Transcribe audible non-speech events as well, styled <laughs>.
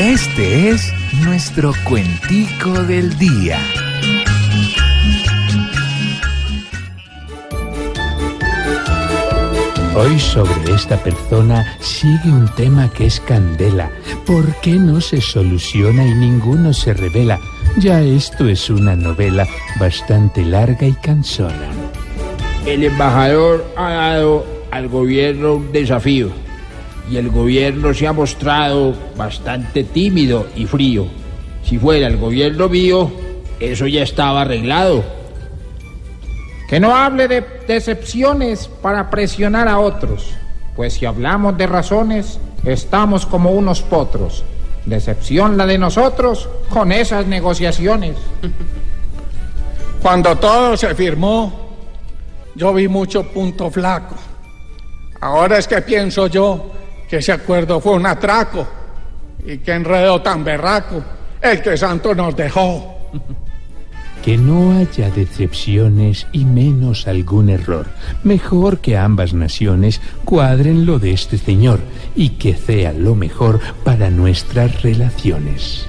Este es nuestro cuentico del día. Hoy sobre esta persona sigue un tema que es candela. ¿Por qué no se soluciona y ninguno se revela? Ya esto es una novela bastante larga y cansona. El embajador ha dado al gobierno un desafío y el gobierno se ha mostrado bastante tímido y frío. Si fuera el gobierno mío, eso ya estaba arreglado. Que no hable de decepciones para presionar a otros, pues si hablamos de razones, estamos como unos potros. Decepción la de nosotros con esas negociaciones. <laughs> Cuando todo se firmó, yo vi mucho punto flaco. Ahora es que pienso yo que ese acuerdo fue un atraco y que enredo tan berraco el que Santo nos dejó. Que no haya decepciones y menos algún error. Mejor que ambas naciones cuadren lo de este señor y que sea lo mejor para nuestras relaciones.